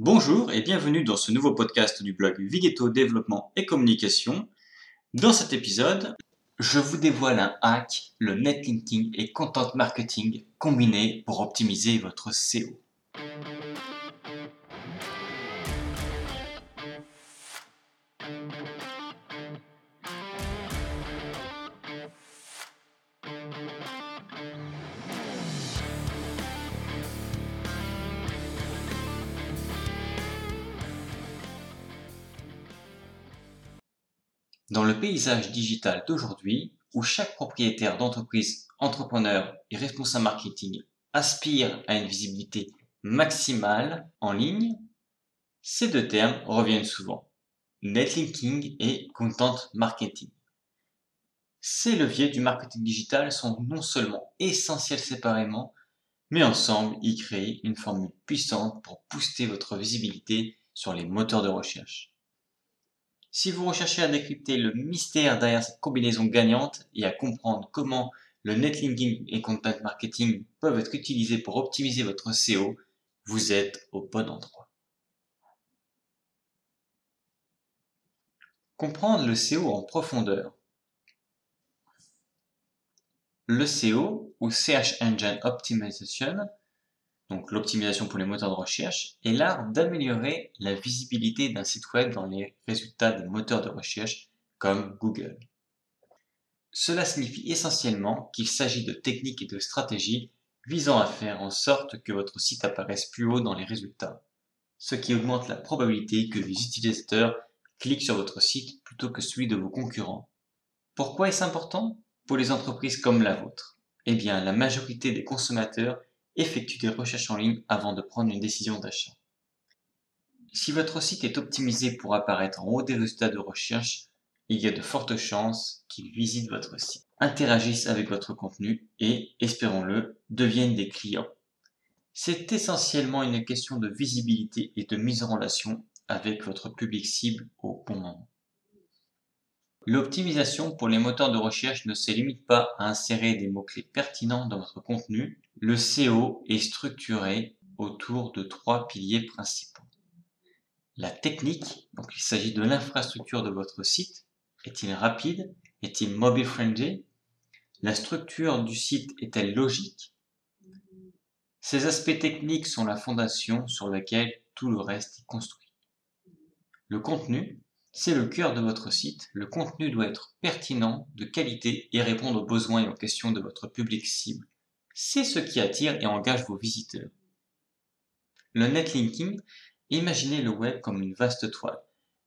Bonjour et bienvenue dans ce nouveau podcast du blog Vigeto Développement et Communication. Dans cet épisode, je vous dévoile un hack, le netlinking et content marketing combinés pour optimiser votre SEO. Dans le paysage digital d'aujourd'hui, où chaque propriétaire d'entreprise, entrepreneur et responsable marketing aspire à une visibilité maximale en ligne, ces deux termes reviennent souvent. Netlinking et content marketing. Ces leviers du marketing digital sont non seulement essentiels séparément, mais ensemble, ils créent une formule puissante pour booster votre visibilité sur les moteurs de recherche. Si vous recherchez à décrypter le mystère derrière cette combinaison gagnante et à comprendre comment le netlinking et content marketing peuvent être utilisés pour optimiser votre SEO, vous êtes au bon endroit. Comprendre le SEO en profondeur. Le SEO ou Search Engine Optimization donc l'optimisation pour les moteurs de recherche, est l'art d'améliorer la visibilité d'un site web dans les résultats des moteurs de recherche comme Google. Cela signifie essentiellement qu'il s'agit de techniques et de stratégies visant à faire en sorte que votre site apparaisse plus haut dans les résultats, ce qui augmente la probabilité que les utilisateurs cliquent sur votre site plutôt que celui de vos concurrents. Pourquoi est-ce important? Pour les entreprises comme la vôtre. Eh bien, la majorité des consommateurs effectue des recherches en ligne avant de prendre une décision d'achat. Si votre site est optimisé pour apparaître en haut des résultats de recherche, il y a de fortes chances qu'ils visitent votre site, interagissent avec votre contenu et, espérons-le, deviennent des clients. C'est essentiellement une question de visibilité et de mise en relation avec votre public cible au bon moment. L'optimisation pour les moteurs de recherche ne se limite pas à insérer des mots-clés pertinents dans votre contenu. Le SEO est structuré autour de trois piliers principaux. La technique, donc il s'agit de l'infrastructure de votre site. Est-il rapide Est-il mobile friendly? La structure du site est-elle logique? Ces aspects techniques sont la fondation sur laquelle tout le reste est construit. Le contenu, c'est le cœur de votre site. Le contenu doit être pertinent, de qualité et répondre aux besoins et aux questions de votre public cible. C'est ce qui attire et engage vos visiteurs. Le netlinking, imaginez le web comme une vaste toile.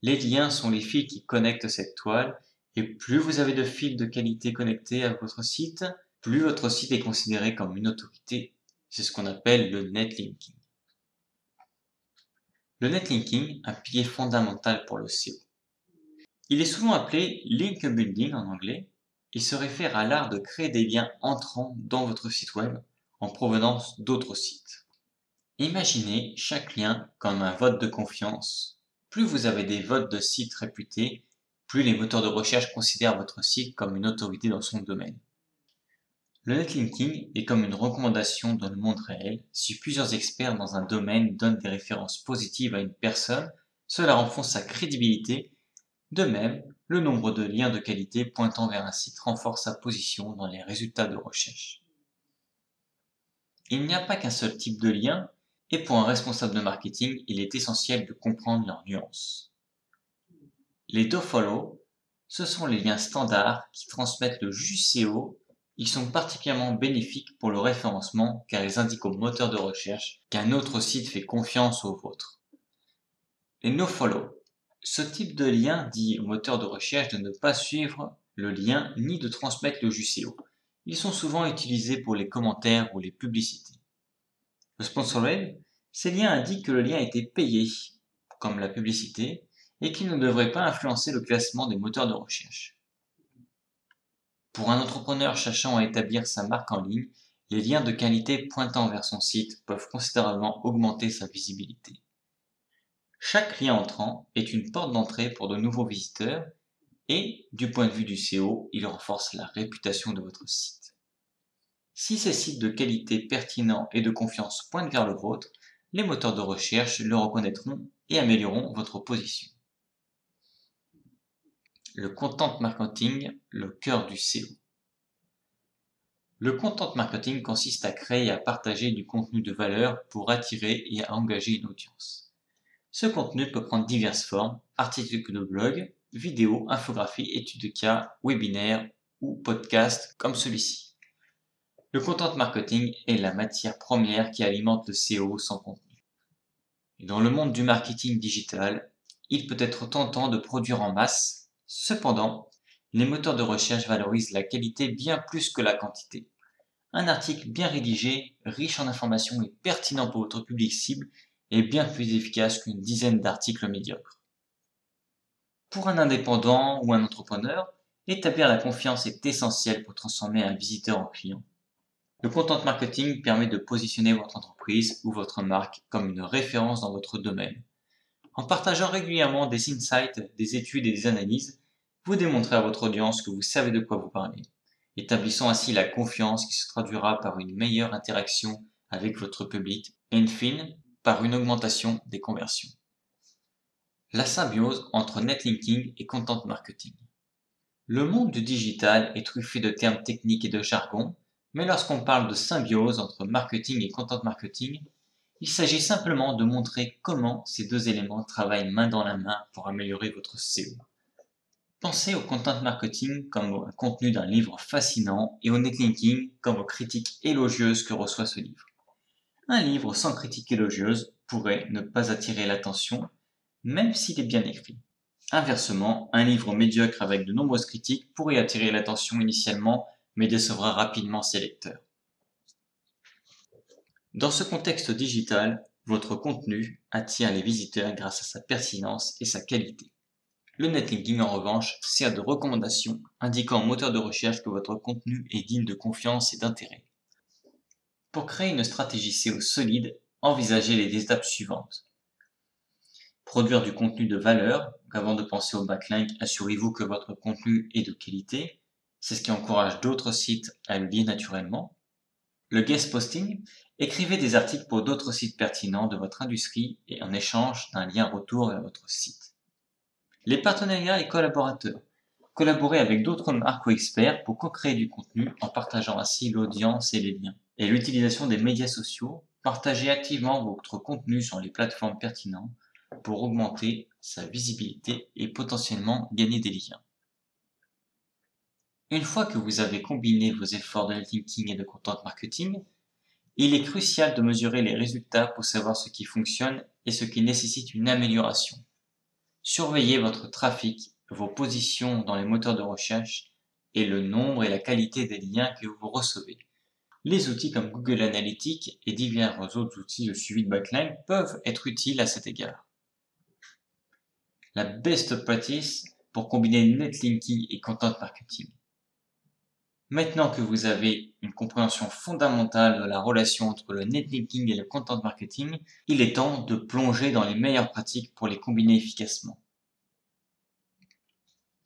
Les liens sont les fils qui connectent cette toile et plus vous avez de fils de qualité connectés à votre site, plus votre site est considéré comme une autorité. C'est ce qu'on appelle le netlinking. Le netlinking, un pilier fondamental pour le SEO. Il est souvent appelé link building en anglais. Il se réfère à l'art de créer des liens entrants dans votre site web en provenance d'autres sites. Imaginez chaque lien comme un vote de confiance. Plus vous avez des votes de sites réputés, plus les moteurs de recherche considèrent votre site comme une autorité dans son domaine. Le netlinking est comme une recommandation dans le monde réel. Si plusieurs experts dans un domaine donnent des références positives à une personne, cela renforce sa crédibilité de même, le nombre de liens de qualité pointant vers un site renforce sa position dans les résultats de recherche. Il n'y a pas qu'un seul type de lien, et pour un responsable de marketing, il est essentiel de comprendre leurs nuances. Les dofollow, ce sont les liens standards qui transmettent le jus. Ils sont particulièrement bénéfiques pour le référencement car ils indiquent au moteur de recherche qu'un autre site fait confiance au vôtre. Les nofollow, ce type de lien dit au moteur de recherche de ne pas suivre le lien ni de transmettre le JCO. Ils sont souvent utilisés pour les commentaires ou les publicités. Le sponsoring, ces liens indiquent que le lien a été payé, comme la publicité, et qu'il ne devrait pas influencer le classement des moteurs de recherche. Pour un entrepreneur cherchant à établir sa marque en ligne, les liens de qualité pointant vers son site peuvent considérablement augmenter sa visibilité. Chaque lien entrant est une porte d'entrée pour de nouveaux visiteurs et, du point de vue du SEO, il renforce la réputation de votre site. Si ces sites de qualité pertinents et de confiance pointent vers le vôtre, les moteurs de recherche le reconnaîtront et amélioreront votre position. Le content marketing, le cœur du SEO. Le content marketing consiste à créer et à partager du contenu de valeur pour attirer et à engager une audience. Ce contenu peut prendre diverses formes, articles de blog, vidéos, infographies, études de cas, webinaires ou podcasts comme celui-ci. Le content marketing est la matière première qui alimente le SEO sans contenu. Dans le monde du marketing digital, il peut être tentant de produire en masse. Cependant, les moteurs de recherche valorisent la qualité bien plus que la quantité. Un article bien rédigé, riche en informations et pertinent pour votre public cible est bien plus efficace qu'une dizaine d'articles médiocres. Pour un indépendant ou un entrepreneur, établir la confiance est essentiel pour transformer un visiteur en client. Le content marketing permet de positionner votre entreprise ou votre marque comme une référence dans votre domaine. En partageant régulièrement des insights, des études et des analyses, vous démontrez à votre audience que vous savez de quoi vous parlez, établissant ainsi la confiance qui se traduira par une meilleure interaction avec votre public et, in fine, par une augmentation des conversions. La symbiose entre netlinking et content marketing. Le monde du digital est truffé de termes techniques et de jargon, mais lorsqu'on parle de symbiose entre marketing et content marketing, il s'agit simplement de montrer comment ces deux éléments travaillent main dans la main pour améliorer votre SEO. Pensez au content marketing comme au contenu d'un livre fascinant et au netlinking comme aux critiques élogieuses que reçoit ce livre. Un livre sans critique élogieuse pourrait ne pas attirer l'attention, même s'il est bien écrit. Inversement, un livre médiocre avec de nombreuses critiques pourrait attirer l'attention initialement mais décevra rapidement ses lecteurs. Dans ce contexte digital, votre contenu attire les visiteurs grâce à sa pertinence et sa qualité. Le netlinking, en revanche, sert de recommandation, indiquant au moteur de recherche que votre contenu est digne de confiance et d'intérêt. Pour créer une stratégie SEO solide, envisagez les étapes suivantes. Produire du contenu de valeur. Avant de penser au backlink, assurez-vous que votre contenu est de qualité. C'est ce qui encourage d'autres sites à le lier naturellement. Le guest posting, écrivez des articles pour d'autres sites pertinents de votre industrie et en échange d'un lien retour vers votre site. Les partenariats et collaborateurs. Collaborez avec d'autres marques experts pour co-créer du contenu en partageant ainsi l'audience et les liens. Et l'utilisation des médias sociaux. Partagez activement votre contenu sur les plateformes pertinentes pour augmenter sa visibilité et potentiellement gagner des liens. Une fois que vous avez combiné vos efforts de netlinking et de content marketing, il est crucial de mesurer les résultats pour savoir ce qui fonctionne et ce qui nécessite une amélioration. Surveillez votre trafic, vos positions dans les moteurs de recherche et le nombre et la qualité des liens que vous recevez. Les outils comme Google Analytics et divers autres outils de suivi de backlink peuvent être utiles à cet égard. La best practice pour combiner netlinking et content marketing. Maintenant que vous avez une compréhension fondamentale de la relation entre le netlinking et le content marketing, il est temps de plonger dans les meilleures pratiques pour les combiner efficacement.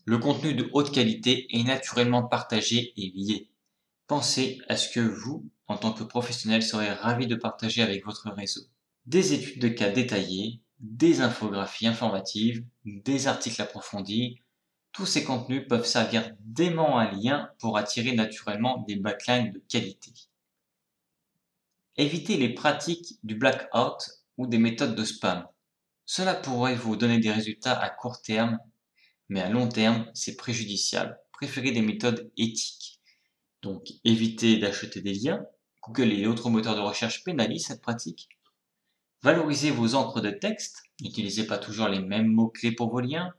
Le contenu de haute qualité est naturellement partagé et lié. Pensez à ce que vous, en tant que professionnel, serez ravi de partager avec votre réseau. Des études de cas détaillées, des infographies informatives, des articles approfondis, tous ces contenus peuvent servir d'aimant à lien pour attirer naturellement des backlinks de qualité. Évitez les pratiques du blackout ou des méthodes de spam. Cela pourrait vous donner des résultats à court terme, mais à long terme, c'est préjudiciable. Préférez des méthodes éthiques. Donc, évitez d'acheter des liens. Google et autres moteurs de recherche pénalisent cette pratique. Valorisez vos encres de texte. N'utilisez pas toujours les mêmes mots-clés pour vos liens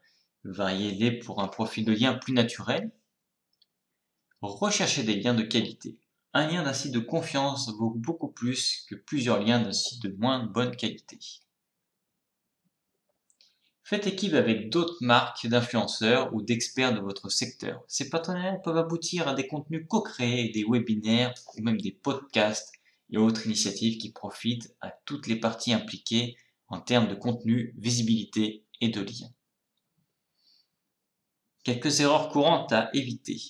variez-les pour un profil de lien plus naturel. Recherchez des liens de qualité. Un lien d'un site de confiance vaut beaucoup plus que plusieurs liens d'un site de moins bonne qualité. Faites équipe avec d'autres marques d'influenceurs ou d'experts de votre secteur. Ces partenariats peuvent aboutir à des contenus co-créés, des webinaires ou même des podcasts et autres initiatives qui profitent à toutes les parties impliquées en termes de contenu, visibilité et de liens. Quelques erreurs courantes à éviter.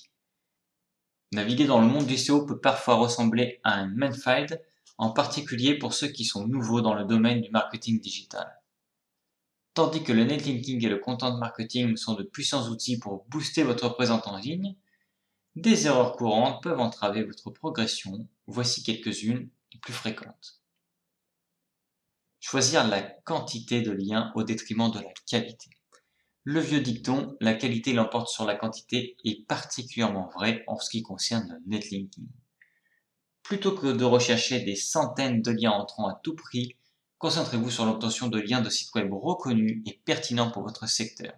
Naviguer dans le monde du SEO peut parfois ressembler à un minefield en particulier pour ceux qui sont nouveaux dans le domaine du marketing digital. Tandis que le netlinking et le content marketing sont de puissants outils pour booster votre présence en ligne, des erreurs courantes peuvent entraver votre progression. Voici quelques-unes les plus fréquentes. Choisir la quantité de liens au détriment de la qualité. Le vieux dicton « la qualité l'emporte sur la quantité » est particulièrement vrai en ce qui concerne le netlinking. Plutôt que de rechercher des centaines de liens entrants à tout prix, concentrez-vous sur l'obtention de liens de sites web reconnus et pertinents pour votre secteur.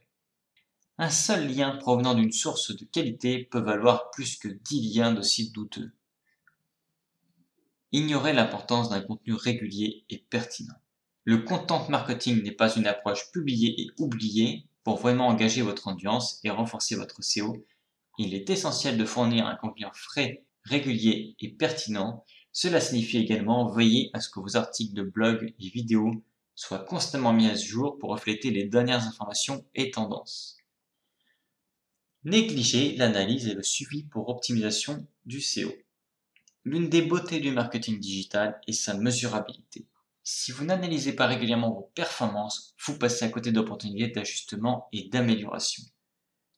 Un seul lien provenant d'une source de qualité peut valoir plus que 10 liens de sites douteux. Ignorez l'importance d'un contenu régulier et pertinent. Le content marketing n'est pas une approche publiée et oubliée, pour vraiment engager votre audience et renforcer votre SEO, il est essentiel de fournir un contenu frais, régulier et pertinent. Cela signifie également veiller à ce que vos articles de blog et vidéos soient constamment mis à jour pour refléter les dernières informations et tendances. Négligez l'analyse et le suivi pour optimisation du SEO. L'une des beautés du marketing digital est sa mesurabilité. Si vous n'analysez pas régulièrement vos performances, vous passez à côté d'opportunités d'ajustement et d'amélioration.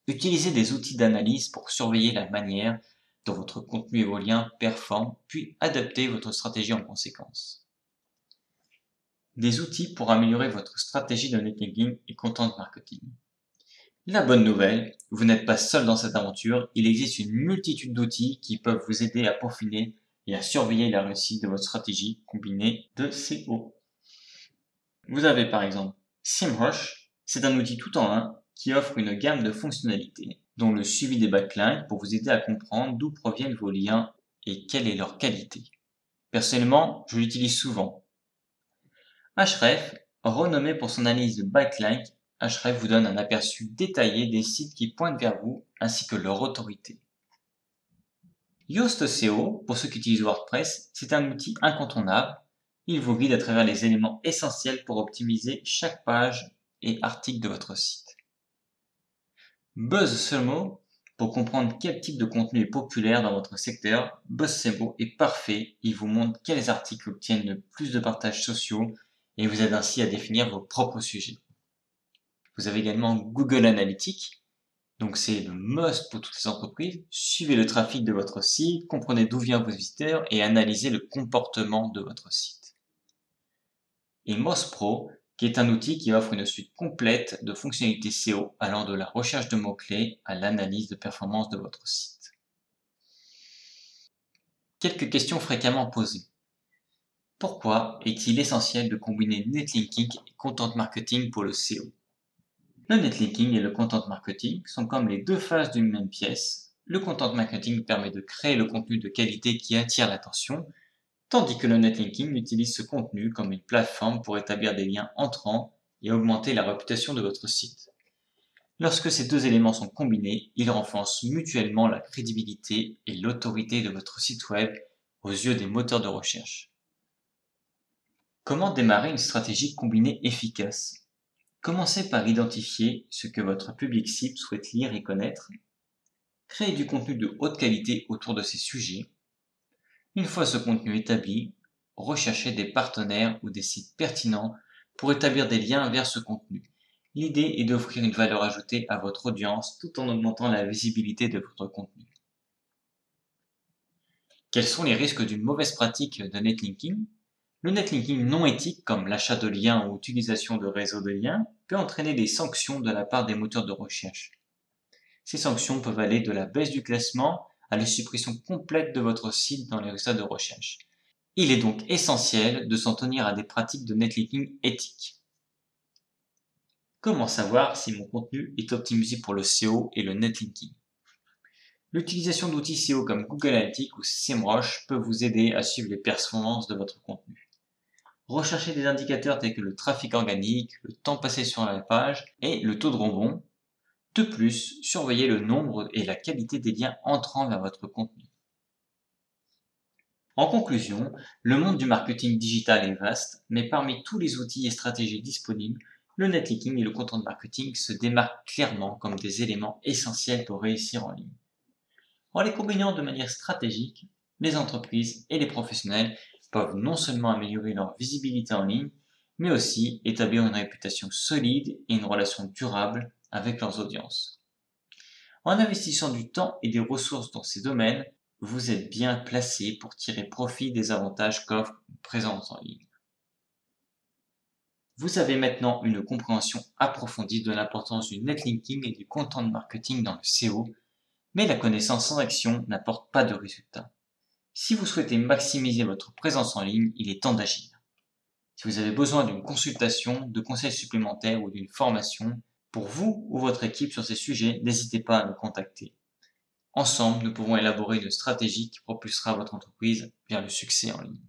Utilisez des outils d'analyse pour surveiller la manière dont votre contenu et vos liens performent, puis adaptez votre stratégie en conséquence. Des outils pour améliorer votre stratégie de netlinking et content marketing. La bonne nouvelle, vous n'êtes pas seul dans cette aventure, il existe une multitude d'outils qui peuvent vous aider à peaufiner et à surveiller la réussite de votre stratégie combinée de CO. Vous avez par exemple SEMrush, c'est un outil tout en un qui offre une gamme de fonctionnalités, dont le suivi des backlinks pour vous aider à comprendre d'où proviennent vos liens et quelle est leur qualité. Personnellement, je l'utilise souvent. Href, renommé pour son analyse de backlink, Href vous donne un aperçu détaillé des sites qui pointent vers vous ainsi que leur autorité. Yoast SEO, pour ceux qui utilisent WordPress, c'est un outil incontournable. Il vous guide à travers les éléments essentiels pour optimiser chaque page et article de votre site. BuzzSumo, pour comprendre quel type de contenu est populaire dans votre secteur, BuzzSumo est parfait. Il vous montre quels articles obtiennent le plus de partages sociaux et vous aide ainsi à définir vos propres sujets. Vous avez également Google Analytics, donc c'est le must pour toutes les entreprises. Suivez le trafic de votre site, comprenez d'où viennent vos visiteurs et analysez le comportement de votre site. Et Moz Pro, qui est un outil qui offre une suite complète de fonctionnalités SEO allant de la recherche de mots-clés à l'analyse de performance de votre site. Quelques questions fréquemment posées. Pourquoi est-il essentiel de combiner netlinking et content marketing pour le SEO le netlinking et le content marketing sont comme les deux faces d'une même pièce. Le content marketing permet de créer le contenu de qualité qui attire l'attention, tandis que le netlinking utilise ce contenu comme une plateforme pour établir des liens entrants et augmenter la réputation de votre site. Lorsque ces deux éléments sont combinés, ils renforcent mutuellement la crédibilité et l'autorité de votre site web aux yeux des moteurs de recherche. Comment démarrer une stratégie combinée efficace? Commencez par identifier ce que votre public cible souhaite lire et connaître? Créez du contenu de haute qualité autour de ces sujets. Une fois ce contenu établi, recherchez des partenaires ou des sites pertinents pour établir des liens vers ce contenu. L'idée est d'offrir une valeur ajoutée à votre audience tout en augmentant la visibilité de votre contenu. Quels sont les risques d'une mauvaise pratique de netlinking? Le netlinking non éthique, comme l'achat de liens ou l'utilisation de réseaux de liens, peut entraîner des sanctions de la part des moteurs de recherche. Ces sanctions peuvent aller de la baisse du classement à la suppression complète de votre site dans les résultats de recherche. Il est donc essentiel de s'en tenir à des pratiques de netlinking éthiques. Comment savoir si mon contenu est optimisé pour le SEO et le netlinking? L'utilisation d'outils SEO comme Google Analytics ou SEMrush peut vous aider à suivre les performances de votre contenu. Recherchez des indicateurs tels que le trafic organique, le temps passé sur la page et le taux de rebond. De plus, surveillez le nombre et la qualité des liens entrant vers votre contenu. En conclusion, le monde du marketing digital est vaste, mais parmi tous les outils et stratégies disponibles, le netlinking et le content marketing se démarquent clairement comme des éléments essentiels pour réussir en ligne. En les combinant de manière stratégique, les entreprises et les professionnels peuvent non seulement améliorer leur visibilité en ligne, mais aussi établir une réputation solide et une relation durable avec leurs audiences. En investissant du temps et des ressources dans ces domaines, vous êtes bien placé pour tirer profit des avantages qu'offre une présence en ligne. Vous avez maintenant une compréhension approfondie de l'importance du netlinking et du content marketing dans le SEO, mais la connaissance sans action n'apporte pas de résultats. Si vous souhaitez maximiser votre présence en ligne, il est temps d'agir. Si vous avez besoin d'une consultation, de conseils supplémentaires ou d'une formation pour vous ou votre équipe sur ces sujets, n'hésitez pas à nous contacter. Ensemble, nous pouvons élaborer une stratégie qui propulsera votre entreprise vers le succès en ligne.